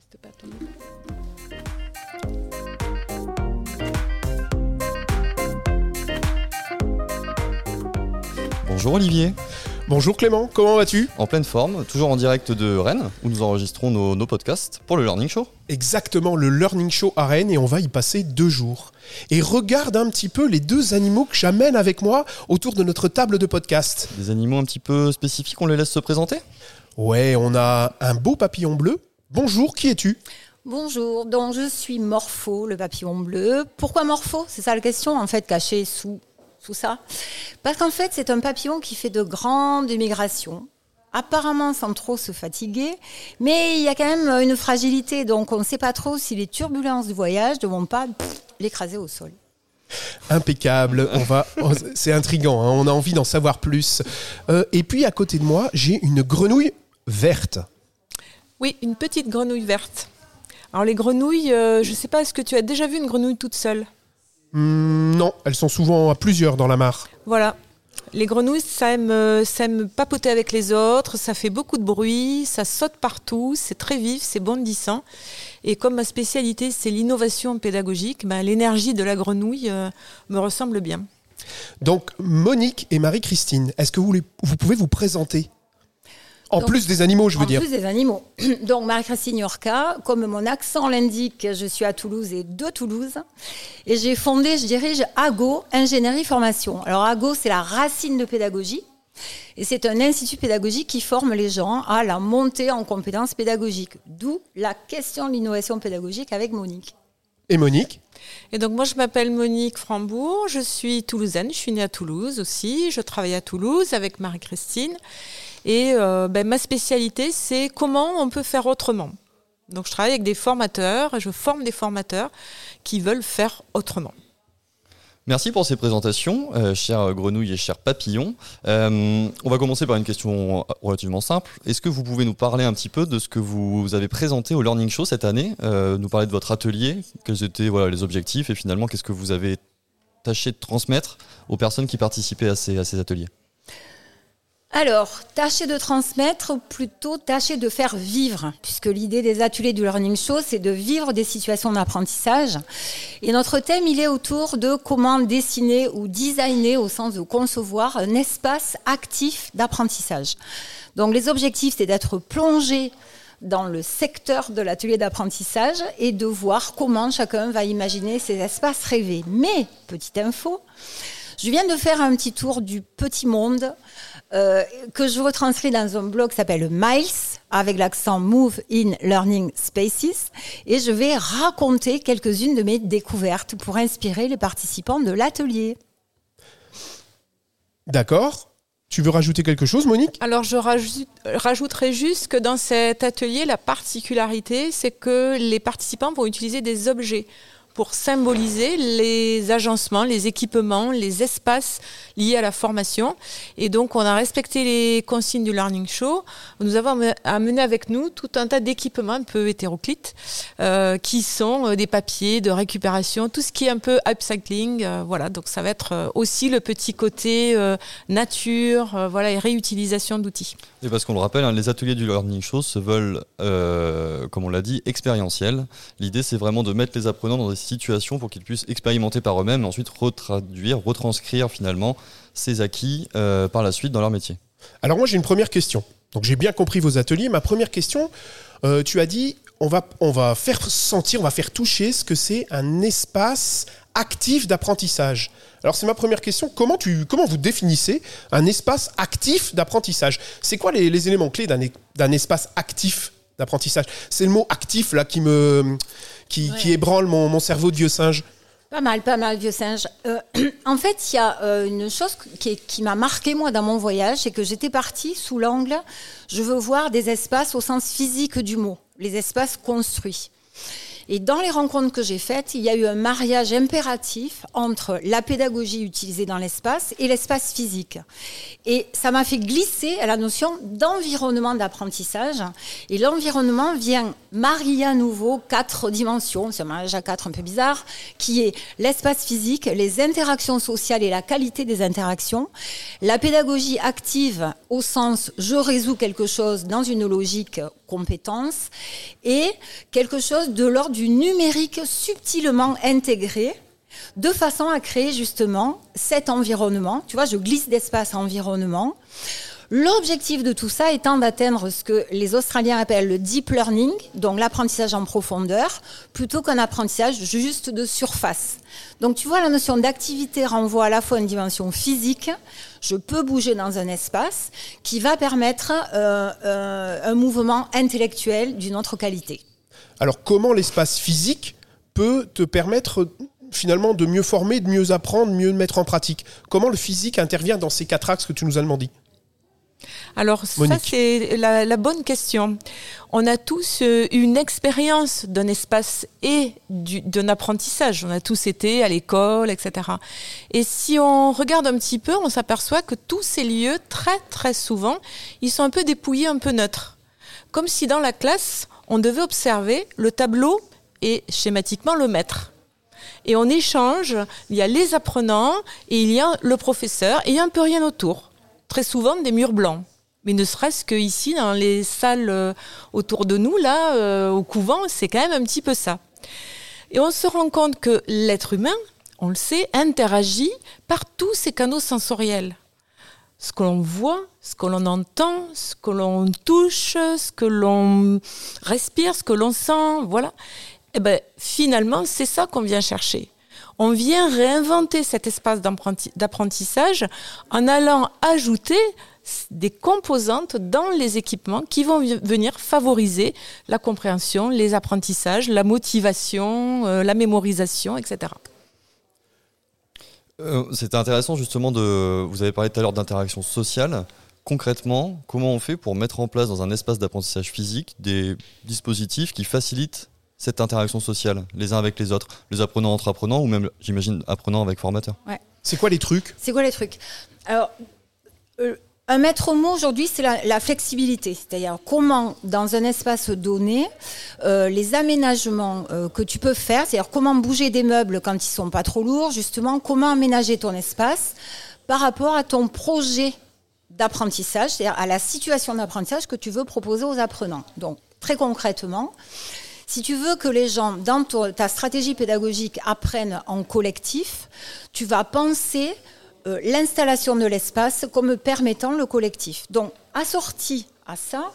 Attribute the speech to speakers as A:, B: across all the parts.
A: teste pas ton
B: Bonjour Olivier.
C: Bonjour Clément, comment vas-tu?
B: En pleine forme, toujours en direct de Rennes, où nous enregistrons nos, nos podcasts pour le Learning Show.
C: Exactement, le Learning Show à Rennes et on va y passer deux jours. Et regarde un petit peu les deux animaux que j'amène avec moi autour de notre table de podcast.
B: Des animaux un petit peu spécifiques, on les laisse se présenter?
C: Ouais, on a un beau papillon bleu. Bonjour, qui es-tu?
D: Bonjour, donc je suis Morpho, le papillon bleu. Pourquoi Morpho? C'est ça la question, en fait, caché sous, sous ça. Parce qu'en fait, c'est un papillon qui fait de grandes migrations, apparemment sans trop se fatiguer, mais il y a quand même une fragilité, donc on ne sait pas trop si les turbulences du voyage ne vont pas l'écraser au sol.
C: Impeccable, on va, oh, c'est intriguant, hein, on a envie d'en savoir plus. Euh, et puis à côté de moi, j'ai une grenouille verte.
A: Oui, une petite grenouille verte. Alors les grenouilles, euh, je ne sais pas, est-ce que tu as déjà vu une grenouille toute seule?
C: Hmm, non, elles sont souvent à plusieurs dans la mare.
A: Voilà. Les grenouilles, ça aime, euh, ça aime papoter avec les autres, ça fait beaucoup de bruit, ça saute partout, c'est très vif, c'est bondissant. Et comme ma spécialité, c'est l'innovation pédagogique, ben, l'énergie de la grenouille euh, me ressemble bien.
C: Donc Monique et Marie-Christine, est-ce que vous, les- vous pouvez vous présenter? En
D: Donc,
C: plus des animaux, je veux
D: en
C: dire.
D: plus des animaux. Donc Marie-Christine Yorka, comme mon accent l'indique, je suis à Toulouse et de Toulouse. Et j'ai fondé, je dirige AGO, Ingénierie Formation. Alors AGO, c'est la racine de pédagogie. Et c'est un institut pédagogique qui forme les gens à la montée en compétences pédagogiques. D'où la question de l'innovation pédagogique avec Monique.
C: Et Monique
A: Et donc moi je m'appelle Monique Frambourg, je suis toulousaine, je suis née à Toulouse aussi, je travaille à Toulouse avec Marie-Christine et euh, ben, ma spécialité c'est comment on peut faire autrement. Donc je travaille avec des formateurs, je forme des formateurs qui veulent faire autrement.
B: Merci pour ces présentations, euh, chers grenouilles et chers papillons. Euh, on va commencer par une question relativement simple. Est-ce que vous pouvez nous parler un petit peu de ce que vous avez présenté au Learning Show cette année Euh, Nous parler de votre atelier, quels étaient les objectifs et finalement qu'est-ce que vous avez tâché de transmettre aux personnes qui participaient à ces ateliers?
D: Alors, tâchez de transmettre, plutôt tâchez de faire vivre, puisque l'idée des ateliers du Learning Show, c'est de vivre des situations d'apprentissage. Et notre thème, il est autour de comment dessiner ou designer, au sens de concevoir, un espace actif d'apprentissage. Donc, les objectifs, c'est d'être plongé dans le secteur de l'atelier d'apprentissage et de voir comment chacun va imaginer ces espaces rêvés. Mais, petite info, je viens de faire un petit tour du petit monde euh, que je retranscris dans un blog qui s'appelle Miles, avec l'accent Move in Learning Spaces, et je vais raconter quelques-unes de mes découvertes pour inspirer les participants de l'atelier.
C: D'accord. Tu veux rajouter quelque chose, Monique?
A: Alors je rajoute- rajouterai juste que dans cet atelier, la particularité, c'est que les participants vont utiliser des objets pour symboliser les agencements, les équipements, les espaces liés à la formation. Et donc, on a respecté les consignes du Learning Show. Nous avons ame- amené avec nous tout un tas d'équipements un peu hétéroclites, euh, qui sont euh, des papiers de récupération, tout ce qui est un peu upcycling. euh, voilà, donc ça va être euh, aussi le petit côté nature, voilà, et réutilisation d'outils.
B: Et parce qu'on le rappelle, hein, les ateliers du Learning Show se veulent, comme on l'a dit, expérientiels. L'idée, c'est vraiment de mettre les apprenants dans des situations pour qu'ils puissent expérimenter par eux-mêmes et ensuite retraduire, retranscrire finalement ces acquis euh, par la suite dans leur métier.
C: Alors moi j'ai une première question. Donc j'ai bien compris vos ateliers. Ma première question, euh, tu as dit on va, on va faire sentir, on va faire toucher ce que c'est un espace actif d'apprentissage. Alors c'est ma première question. Comment, tu, comment vous définissez un espace actif d'apprentissage? C'est quoi les, les éléments clés d'un espace actif d'apprentissage? C'est le mot actif là qui me qui, ébranle mon, mon cerveau de vieux singe.
D: Pas mal, pas mal, vieux singe. Euh, en fait, il y a euh, une chose qui m'a marqué moi dans mon voyage, c'est que j'étais partie sous l'angle, je veux voir des espaces au sens physique du mot, les espaces construits. Et dans les rencontres que j'ai faites, il y a eu un mariage impératif entre la pédagogie utilisée dans l'espace et l'espace physique. Et ça m'a fait glisser à la notion d'environnement d'apprentissage. Et l'environnement vient marier à nouveau quatre dimensions, c'est un mariage à quatre un peu bizarre, qui est l'espace physique, les interactions sociales et la qualité des interactions, la pédagogie active au sens je résous quelque chose dans une logique compétences, et quelque chose de l'ordre du numérique subtilement intégré de façon à créer justement cet environnement. Tu vois, je glisse d'espace à environnement. L'objectif de tout ça étant d'atteindre ce que les Australiens appellent le deep learning, donc l'apprentissage en profondeur, plutôt qu'un apprentissage juste de surface. Donc tu vois, la notion d'activité renvoie à la fois une dimension physique, je peux bouger dans un espace, qui va permettre euh, euh, un mouvement intellectuel d'une autre qualité.
C: Alors comment l'espace physique peut te permettre finalement de mieux former, de mieux apprendre, de mieux mettre en pratique? Comment le physique intervient dans ces quatre axes que tu nous as demandé
A: alors ça c'est la, bonne question. On a tous euh, une expérience d'un espace et d'un apprentissage. On a tous été à l'école, etc. Et si on regarde un petit peu, on s'aperçoit que tous ces lieux, très très souvent, ils sont un peu dépouillés, un peu neutres. Comme si dans la classe, on devait observer le tableau et schématiquement le maître et on échange. Il y a les apprenants et il y a le professeur et il y a un peu rien autour. Très souvent des murs blancs. Mais ne serait-ce qu'ici, dans les salles euh, autour de nous, là, euh, au couvent, c'est quand même un petit peu ça. Et on se rend compte que l'être humain, on le sait, interagit par tous ces canaux sensoriels. Ce que l'on voit, ce que l'on entend, ce que l'on touche, ce que l'on respire, ce que l'on sent, voilà. Et eh ben, finalement, c'est ça qu'on vient chercher. On vient réinventer cet espace d'apprentissage en allant ajouter des composantes dans les équipements qui vont venir favoriser la compréhension, les apprentissages, la motivation, euh, la mémorisation, etc.
B: Euh, C'était intéressant justement de. Vous avez parlé tout à l'heure d'interaction sociale. Concrètement, comment on fait pour mettre en place dans un espace d'apprentissage physique des dispositifs qui facilitent cette interaction sociale, les uns avec les autres, les apprenants entre apprenants ou même, j'imagine, apprenants avec formateurs.
C: C'est quoi les trucs?
D: C'est quoi les trucs? Alors, euh, un maître mot aujourd'hui, c'est la, flexibilité, c'est-à-dire comment, dans un espace donné, euh, les aménagements euh, que tu peux faire, c'est-à-dire comment bouger des meubles quand ils sont pas trop lourds, justement, comment aménager ton espace par rapport à ton projet d'apprentissage, c'est-à-dire à la situation d'apprentissage que tu veux proposer aux apprenants. Donc, très concrètement, si tu veux que les gens, dans ta stratégie pédagogique, apprennent en collectif, tu vas penser euh, l'installation de l'espace comme permettant le collectif. Donc, assorti à ça,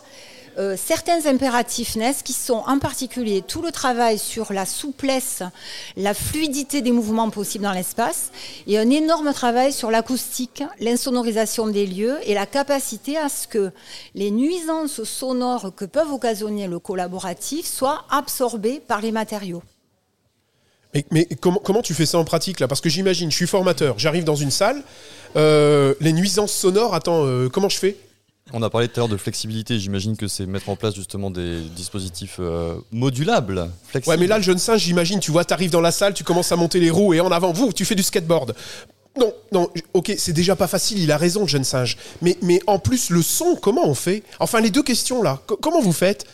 D: euh, certains impératifs naissent qui sont en particulier tout le travail sur la souplesse, la fluidité des mouvements possibles dans l'espace et un énorme travail sur l'acoustique, l'insonorisation des lieux et la capacité à ce que les nuisances sonores que peuvent occasionner le collaboratif soient absorbées par les matériaux.
C: Mais, comment, tu fais ça en pratique là? Parce que j'imagine, je suis formateur, j'arrive dans une salle, euh, les nuisances sonores, attends, euh, comment je fais?
B: On a parlé tout à l'heure de flexibilité. J'imagine que c'est mettre en place justement des dispositifs euh, modulables,
C: flexibles. Ouais, mais là, le jeune singe, j'imagine, tu vois, tu arrives dans la salle, tu commences à monter les roues et en avant, vous, tu fais du skateboard. Non, non, ok, c'est déjà pas facile, il a raison, le jeune singe. Mais, mais en plus, le son, comment on fait? Enfin, les deux questions là, comment vous faites?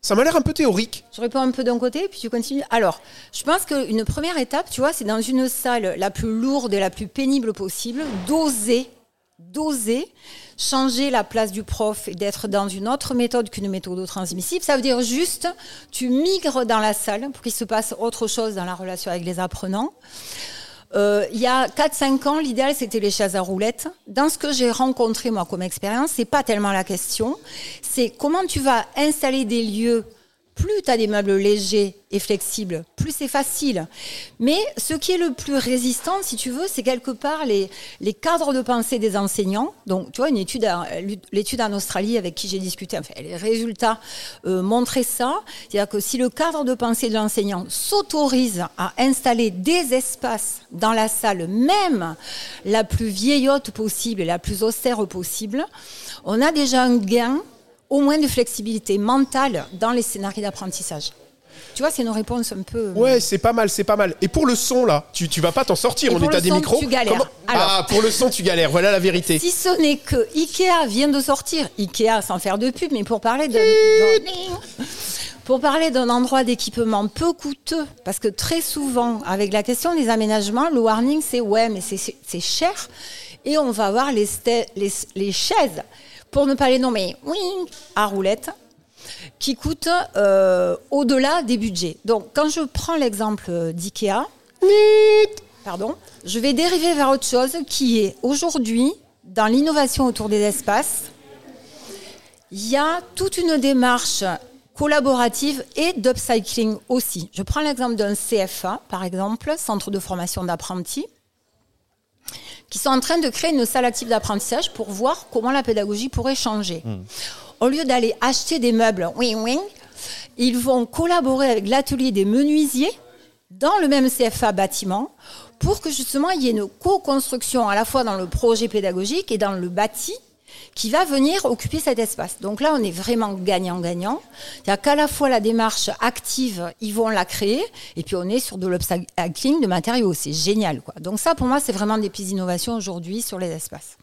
C: Ça m'a l'air un peu théorique.
D: Je réponds un peu d'un côté, puis tu continues. Alors, je pense qu'une première étape, tu vois, c'est dans une salle la plus lourde et la plus pénible possible, d'oser, d'oser changer la place du prof et d'être dans une autre méthode qu'une méthode transmissive. Ça veut dire juste, tu migres dans la salle pour qu'il se passe autre chose dans la relation avec les apprenants. Euh, il y a 4-5 ans, l'idéal, c'était les chaises à roulettes. Dans ce que j'ai rencontré, moi, comme expérience, c'est pas tellement la question. C'est comment tu vas installer des lieux plus tu as des meubles légers et flexibles, plus c'est facile. Mais ce qui est le plus résistant, si tu veux, c'est quelque part les, les cadres de pensée des enseignants. Donc, tu vois, une étude, l'étude en Australie avec qui j'ai discuté, enfin, les résultats euh, montraient ça. C'est-à-dire que si le cadre de pensée de l'enseignant s'autorise à installer des espaces dans la salle, même la plus vieillotte possible et la plus austère possible, on a déjà un gain au moins de flexibilité mentale dans les scénarios d'apprentissage. Tu vois, c'est une réponse un peu.
C: Euh, ouais, c'est pas mal, c'est pas mal. Et pour le son, là, tu, tu vas pas t'en sortir, on est à des micros.
D: Tu galères.
C: ah, pour le son, tu galères, voilà la vérité.
D: Si ce n'est que Ikea vient de sortir, Ikea sans faire de pub, mais pour parler de. Pour parler d'un endroit d'équipement peu coûteux, parce que très souvent, avec la question des aménagements, le warning, c'est ouais, mais c'est cher. Et on va avoir les, les, les chaises pour ne pas les nommer, oui, à roulette. qui coûtent euh, au-delà des budgets. Donc, quand je prends l'exemple d'IKEA, pardon, je vais dériver vers autre chose qui est aujourd'hui, dans l'innovation autour des espaces, il y a toute une démarche collaborative et d'upcycling aussi. Je prends l'exemple d'un CFA, par exemple, Centre de formation d'apprentis, qui sont en train de créer une salle active d'apprentissage pour voir comment la pédagogie pourrait changer. Hmm. Au lieu d'aller acheter des meubles, wing wing, ils vont collaborer avec l'atelier des menuisiers dans le même CFA bâtiment pour que justement il y ait une co-construction à la fois dans le projet pédagogique et dans le bâti qui va venir occuper cet espace. Donc là, on est vraiment gagnant-gagnant. C'est-à-dire qu'à la fois la démarche active, ils vont la créer, et puis on est sur de l'upcycling de matériaux. C'est génial. Quoi. Donc ça, pour moi, c'est vraiment des pistes d'innovation aujourd'hui sur les espaces.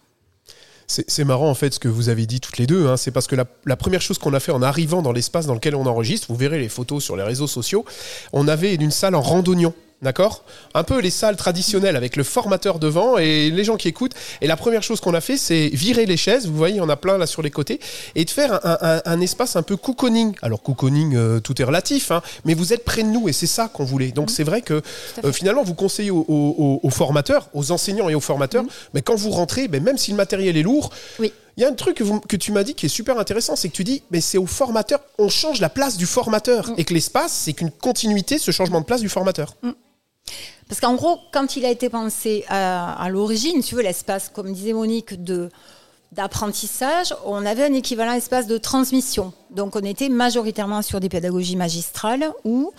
C: C'est marrant en fait ce que vous avez dit toutes les deux. Hein. C'est parce que la, la, première chose qu'on a fait en arrivant dans l'espace dans lequel on enregistre, vous verrez les photos sur les réseaux sociaux, on avait une salle en randonnion. D'accord Un peu les salles traditionnelles avec le formateur devant et les gens qui écoutent. Et la première chose qu'on a fait, c'est virer les chaises. Vous voyez, il y en a plein là sur les côtés. Et de faire un, espace un peu cocooning. Alors, cocooning, euh, tout est relatif, hein, mais vous êtes près de nous et c'est ça qu'on voulait. Donc, c'est vrai que euh, finalement, vous conseillez aux, formateurs, aux enseignants et aux formateurs, mm-hmm. mais quand vous rentrez, ben, même si le matériel est lourd, oui. Il y a un truc que, tu m'as dit qui est super intéressant, c'est que tu dis, mais c'est au formateur, on change la place du formateur. Mm. Et que l'espace, c'est qu'une continuité, ce changement de place du formateur.
D: Parce qu'en gros, quand il a été pensé à, l'origine, tu veux, l'espace, comme disait Monique, de d'apprentissage, on avait un équivalent espace de transmission. Donc on était majoritairement sur des pédagogies magistrales où,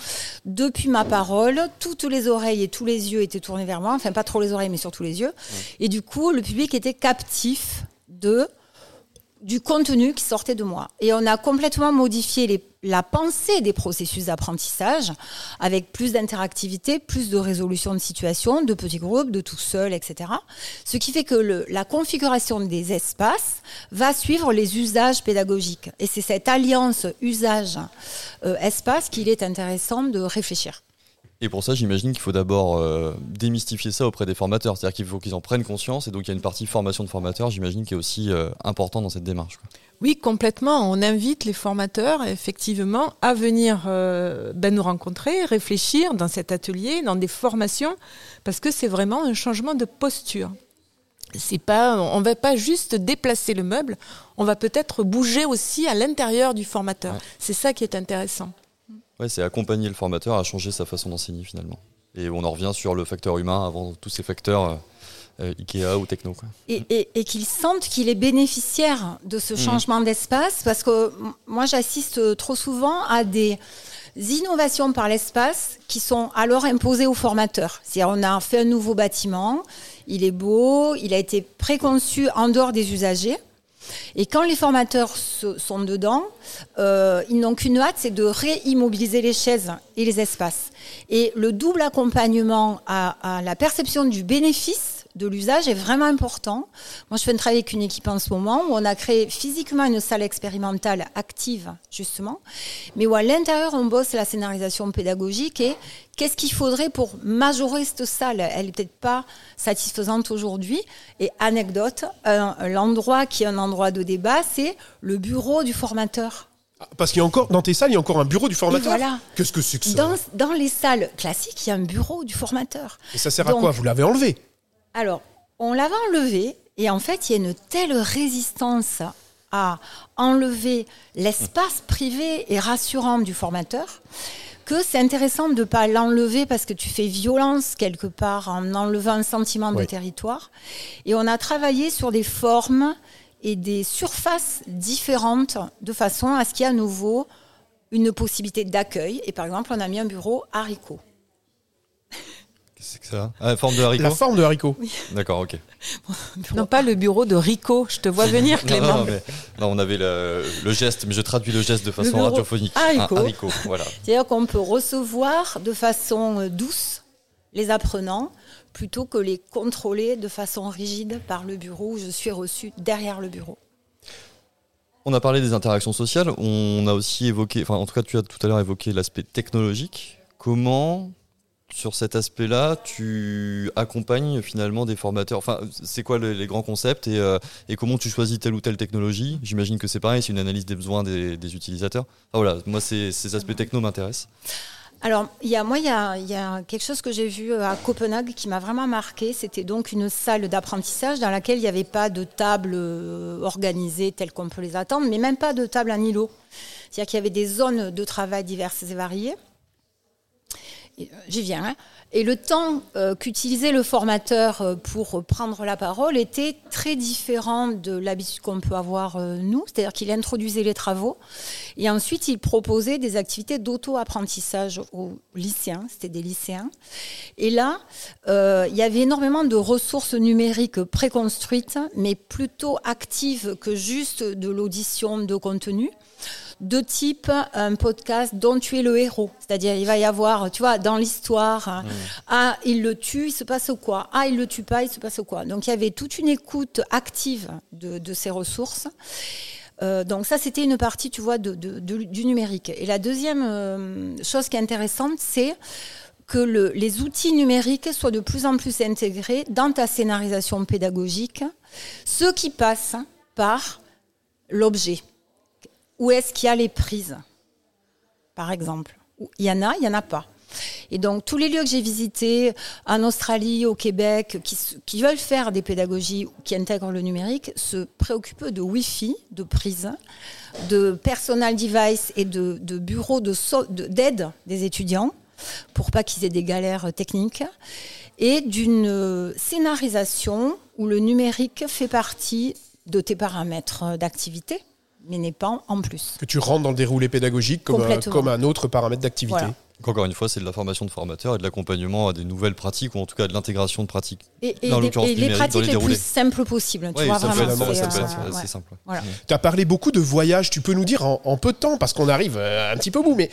D: depuis ma parole, toutes les oreilles et tous les yeux étaient tournés vers moi, enfin pas trop les oreilles mais surtout les yeux. Et du coup, le public était captif de du contenu qui sortait de moi. Et on a complètement modifié la pensée des processus d'apprentissage avec plus d'interactivité, plus de résolution de situations, de petits groupes, de tout seul, etc. Ce qui fait que la configuration des espaces va suivre les usages pédagogiques. Et c'est cette alliance usage-espace qu'il est intéressant de réfléchir.
B: Et pour ça, j'imagine qu'il faut d'abord euh, démystifier ça auprès des formateurs. C'est-à-dire qu'il faut qu'ils en prennent conscience. Et donc, il y a une partie formation de formateurs, j'imagine, qui est aussi euh, importante dans cette démarche.
A: Oui, complètement. On invite les formateurs, effectivement, à venir euh, ben, nous rencontrer, réfléchir dans cet atelier, dans des formations, parce que c'est vraiment un changement de posture. C'est pas, on ne va pas juste déplacer le meuble, on va peut-être bouger aussi à l'intérieur du formateur. C'est ça qui est intéressant
B: c'est accompagner le formateur à changer sa façon d'enseigner finalement. Et on en revient sur le facteur humain avant tous ces facteurs euh, euh, Ikea ou techno.
D: Et, et, qu'il sente qu'il est bénéficiaire de ce mmh. changement d'espace, parce que moi j'assiste trop souvent à des innovations par l'espace qui sont alors imposées aux formateurs. C'est-à-dire on a fait un nouveau bâtiment, il est beau, il a été préconçu en dehors des usagers. Et quand les formateurs sont dedans, euh, ils n'ont qu'une hâte, c'est de réimmobiliser les chaises et les espaces. Et le double accompagnement à, la perception du bénéfice de l'usage est vraiment important. Moi, je fais un travail avec une équipe en ce moment où on a créé physiquement une salle expérimentale active, justement, mais où à l'intérieur, on bosse la scénarisation pédagogique et qu'est-ce qu'il faudrait pour majorer cette salle? Elle n'est peut-être pas satisfaisante aujourd'hui. Et anecdote, l'endroit qui est un endroit de débat, c'est le bureau du formateur.
C: Ah, parce qu'il y a encore, dans tes salles, il y a encore un bureau du formateur?
D: Voilà.
C: Qu'est-ce que c'est que ça?
D: Dans, dans, les salles classiques, il y a un bureau du formateur.
C: Et ça sert à quoi? Vous l'avez enlevé?
D: Alors, on l'avait enlevé et en fait, il y a une telle résistance à enlever l'espace privé et rassurant du formateur que c'est intéressant de ne pas l'enlever parce que tu fais violence quelque part en enlevant un sentiment de territoire. Et on a travaillé sur des formes et des surfaces différentes de façon à ce qu'il y ait à nouveau une possibilité d'accueil. Et par exemple, on a mis un bureau haricot.
B: C'est que ça ah, La forme de haricot
C: La forme de haricot.
B: D'accord, ok.
A: Non, pas le bureau de Rico. Je te vois venir, Clément.
B: Non, on avait le, geste, mais je traduis le geste de façon radiophonique.
A: Haricot.
B: haricot voilà.
D: C'est-à-dire qu'on peut recevoir de façon euh, douce les apprenants plutôt que les contrôler de façon rigide par le bureau où je suis reçu derrière le bureau.
B: On a parlé des interactions sociales, on a aussi évoqué, enfin en tout cas tu as tout à l'heure évoqué l'aspect technologique. Comment sur cet aspect-là, tu accompagnes finalement des formateurs. Enfin, c'est quoi les, grands concepts et, euh, et comment tu choisis telle ou telle technologie? J'imagine que c'est pareil, c'est une analyse des besoins des, utilisateurs. Ah, voilà, moi, ces, aspects techno m'intéressent.
D: Alors, y a, moi, il y a, y a quelque chose que j'ai vu euh, à Copenhague qui m'a vraiment marqué. C'était donc une salle d'apprentissage dans laquelle il n'y avait pas de table euh, organisée telle qu'on peut les attendre, mais même pas de table à îlot. C'est-à-dire qu'il y avait des zones de travail diverses et variées. J'y viens. hein. Et le temps euh, qu'utilisait le formateur euh, pour prendre la parole était très différent de l'habitude qu'on peut avoir euh, nous. C'est-à-dire qu'il introduisait les travaux et ensuite il proposait des activités d'auto-apprentissage aux lycéens. C'était des lycéens. Et là, il y avait énormément de ressources numériques préconstruites, mais plutôt actives que juste de l'audition de contenu de type un podcast dont tu es le héros. C'est-à-dire, il va y avoir, tu vois, dans l'histoire, hein, ah, il le tue, il se passe quoi? Ah, il le tue pas, il se passe quoi? Donc, il y avait toute une écoute active de, de ces ressources. Euh, donc ça, c'était une partie, tu vois, de, de- de- du numérique. Et la deuxième euh, chose qui est intéressante, c'est que le- les outils numériques soient de plus en plus intégrés dans ta scénarisation pédagogique, ce qui passe par l'objet. Où est-ce qu'il y a les prises, par exemple? Il y en a, il n'y en a pas. Et donc, tous les lieux que j'ai visités, en Australie, au Québec, qui, veulent faire des pédagogies qui intègrent le numérique, se préoccupent de Wi-Fi, de prise, de personal device et de, bureaux d'aide des étudiants, pour pas qu'ils aient des galères techniques, et d'une euh, scénarisation où le numérique fait partie de tes paramètres d'activité, mais n'est pas en plus.
C: Que tu rentres dans le déroulé pédagogique comme un,
D: Complètement.
C: comme un autre paramètre d'activité.
D: Voilà.
B: Encore une fois, c'est de la formation de formateurs et de l'accompagnement à des nouvelles pratiques ou en tout cas de l'intégration de pratiques.
D: Et, et
B: Dans
D: des-
B: l'occurrence
D: et les pratiques
B: les
D: plus simples possibles. Tu
B: Ouais,
D: vois,
B: ça, peut
D: vraiment, c'est, euh,
B: assez
D: ouais.
B: simple.
D: Voilà.
C: Tu as parlé beaucoup de voyages, tu peux nous dire en, en peu de temps, parce qu'on arrive euh, un petit peu au bout, mais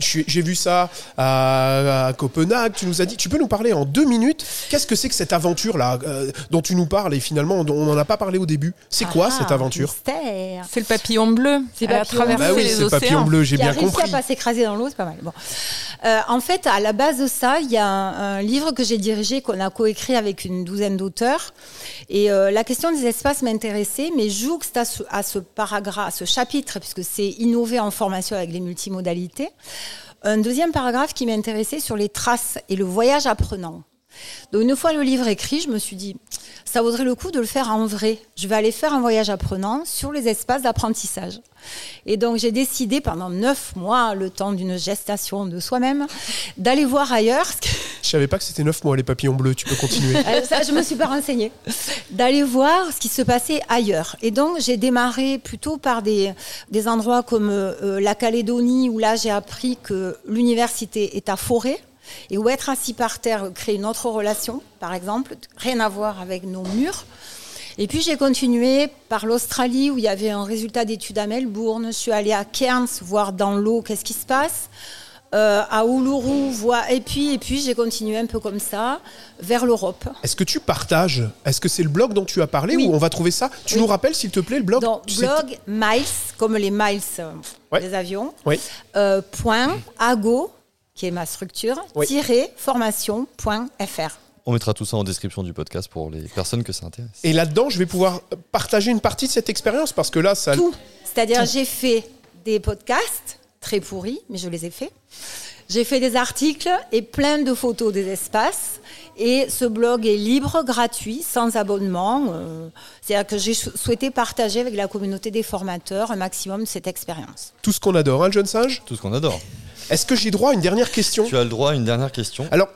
C: j'ai vu ça à, à Copenhague, tu nous as dit, tu peux nous parler en deux minutes, qu'est-ce que c'est que cette aventure-là euh, dont tu nous parles et finalement on n'en a pas parlé au début? C'est quoi
D: Ah,
C: cette aventure?
A: C'est le papillon bleu.
D: C'est bleu.
A: traversé
C: Bah oui,
A: les
C: c'est le papillon
A: océans.
C: bleu, j'ai bien
D: réussi
C: compris.
D: à pas s'écraser dans l'eau, c'est pas mal. Bon. Euh, en fait, à la base de ça, il y a un, livre que j'ai dirigé, qu'on a coécrit avec une douzaine d'auteurs. Et euh, la question des espaces m'intéressait, mais jouxte à ce, à ce paragraphe, à ce chapitre, puisque c'est innover en formation avec les multimodalités, un deuxième paragraphe qui m'intéressait sur les traces et le voyage apprenant. Donc une fois le livre écrit, je me suis dit, ça vaudrait le coup de le faire en vrai. Je vais aller faire un voyage apprenant sur les espaces d'apprentissage. Et donc j'ai décidé pendant neuf mois, le temps d'une gestation de soi-même, d'aller voir ailleurs.
C: Je savais pas que c'était neuf mois les papillons bleus, tu peux continuer.
D: Euh, ça, je me suis pas renseignée. D'aller voir ce qui se passait ailleurs. Et donc, j'ai démarré plutôt par des, des endroits comme euh, la Calédonie, où là, j'ai appris que l'université est à Forêt. Et où être assis par terre crée une autre relation, par exemple, rien à voir avec nos murs. Et puis j'ai continué par l'Australie où il y avait un résultat d'études à Melbourne. Je suis allée à Cairns voir dans l'eau qu'est-ce qui se passe. Euh, à Uluru, voir... et puis, et puis j'ai continué un peu comme ça vers l'Europe.
C: Est-ce que tu partages Est-ce que c'est le blog dont tu as parlé
D: Oui.
C: ou on va trouver ça? Tu
D: Oui.
C: nous rappelles s'il te plaît le blog?
D: Donc blog Miles, comme les miles euh,
C: Ouais.
D: des avions,
C: Oui.
D: euh, point ago, qui est ma structure,
C: Oui.
D: formation.fr.
B: On mettra tout ça en description du podcast pour les personnes que ça intéresse.
C: Et là-dedans, je vais pouvoir partager une partie de cette expérience parce que là, ça.
D: Tout. C'est-à-dire, j'ai fait des podcasts très pourris, mais je les ai faits. J'ai fait des articles et plein de photos des espaces. Et ce blog est libre, gratuit, sans abonnement. Euh, C'est-à-dire que j'ai sou- souhaité partager avec la communauté des formateurs un maximum de cette expérience.
C: Tout ce qu'on adore, hein, le jeune singe?
B: Tout ce qu'on adore.
C: Est-ce que j'ai droit à une dernière question
B: Tu as le droit à une dernière question.
C: Alors,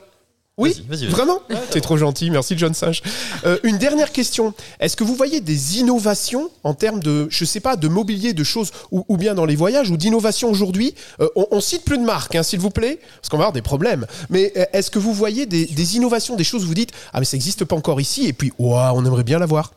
C: oui,
B: Vas-y, vas-y, vas-y.
C: vraiment T'es trop gentil, merci jeune singe. Euh, une dernière question. Est-ce que vous voyez des innovations en termes de, je sais pas, de mobilier, de choses, ou, ou bien dans les voyages, ou d'innovation aujourd'hui Euh, on, on cite plus de marques, hein, s'il vous plaît, parce qu'on va avoir des problèmes. Mais euh, est-ce que vous voyez des, des innovations, des choses où vous dites, ah mais ça n'existe pas encore ici, et puis, ouah, on aimerait bien l'avoir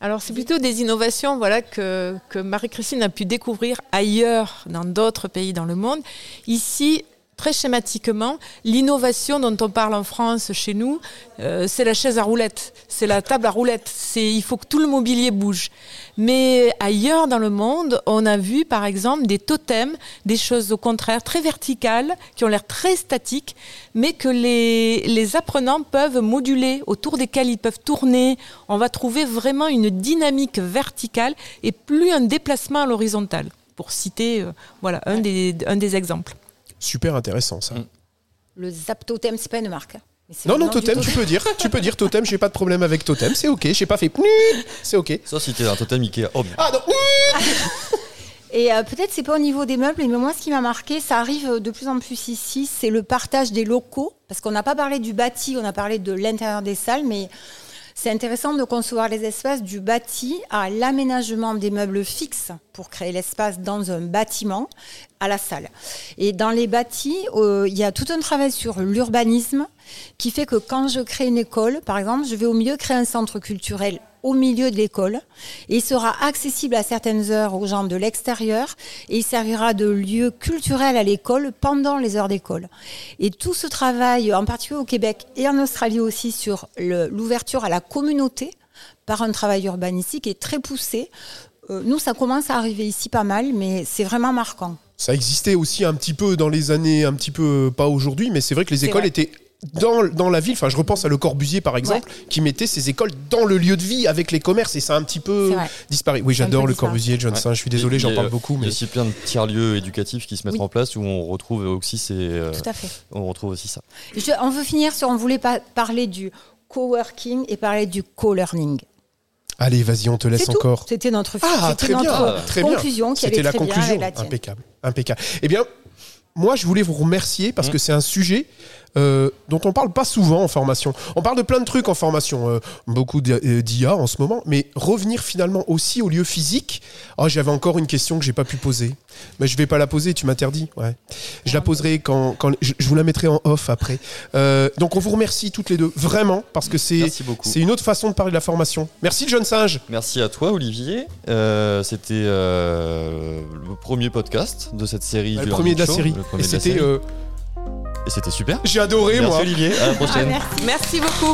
A: Alors, c'est plutôt des innovations voilà, que, Marie-Christine a pu découvrir ailleurs, dans d'autres pays dans le monde. Ici, très schématiquement, l'innovation dont on parle en France, chez nous, euh, c'est la chaise à roulettes, c'est la table à roulettes. C'est, il faut que tout le mobilier bouge. Mais ailleurs dans le monde, on a vu par exemple des totems, des choses au contraire très verticales, qui ont l'air très statiques, mais que les, les apprenants peuvent moduler, autour desquels ils peuvent tourner. On va trouver vraiment une dynamique verticale et plus un déplacement à l'horizontale, pour citer euh, voilà, un, des, un des exemples.
C: Super intéressant ça.
B: Mm.
D: Le Zap Totem, c'est pas une marque. hein.
C: Non,
D: le
C: non, totem, tu peux dire. Tu peux dire totem, j'ai pas de problème avec totem, c'est ok. J'ai pas fait c'est ok.
B: Ça, si t'es un totem Ikea. Oh,
C: Ah non,
D: Et euh, peut-être c'est pas au niveau des meubles, mais moi ce qui m'a marqué, ça arrive de plus en plus ici, c'est le partage des locaux. Parce qu'on n'a pas parlé du bâti, on a parlé de l'intérieur des salles, mais c'est intéressant de concevoir les espaces du bâti à l'aménagement des meubles fixes pour créer l'espace dans un bâtiment à la salle. Et dans les bâtis, euh, il y a tout un travail sur l'urbanisme qui fait que quand je crée une école, par exemple, je vais au milieu créer un centre culturel au milieu de l'école et il sera accessible à certaines heures aux gens de l'extérieur et il servira de lieu culturel à l'école pendant les heures d'école. Et tout ce travail, en particulier au Québec et en Australie aussi, sur l'ouverture à la communauté par un travail urbanistique est très poussé. Euh, nous, ça commence à arriver ici pas mal, mais c'est vraiment marquant.
C: Ça existait aussi un petit peu dans les années, un petit peu pas aujourd'hui, mais c'est vrai que les écoles étaient dans, dans la ville. Enfin, je repense à Le Corbusier par exemple, qui mettait ses écoles dans le lieu de vie avec les commerces et ça a un petit peu disparu. Oui, j'adore Le. Corbusier, Johnson. Je suis désolé, j'en parle beaucoup,
B: Il y
C: mais
B: a aussi plein de tiers-lieux éducatifs qui se mettent
D: Oui.
B: en place où on retrouve aussi ces, euh,
D: Tout à fait.
B: on retrouve aussi ça.
D: Je- on veut finir sur, on voulait pas parler du coworking et parler du co-learning.
C: allez, vas-y, on te laisse encore.
D: C'était notre,
C: Ah, très
D: notre
C: bien.
D: conclusion qui
C: C'était la
D: très
C: conclusion.
D: la.
C: Impeccable, impeccable. Eh bien, moi, je voulais vous remercier parce
B: Mm.
C: que c'est un sujet euh, dont on parle pas souvent en formation. On parle de plein de trucs en formation, euh, beaucoup d'I- euh, d'IA en ce moment, mais revenir finalement aussi au lieu physique. Oh, j'avais encore une question que j'ai pas pu poser, mais je vais pas la poser. Tu m'interdis, ouais. Je la poserai quand, quand je, je vous la mettrai en off après. Euh, donc, on vous remercie toutes les deux vraiment parce que c'est c'est une autre façon de parler de la formation. Merci, John Singe.
B: Merci à toi, Olivier. C'était le premier podcast de cette série.
C: Le
B: du
C: premier de la
B: Show,
C: série.
B: le premier
C: Et
B: de la
C: c'était,
B: série.
C: euh,
B: Et c'était super.
C: j'ai adoré
B: Merci
C: moi.
B: Olivier. À la prochaine.
A: Merci beaucoup.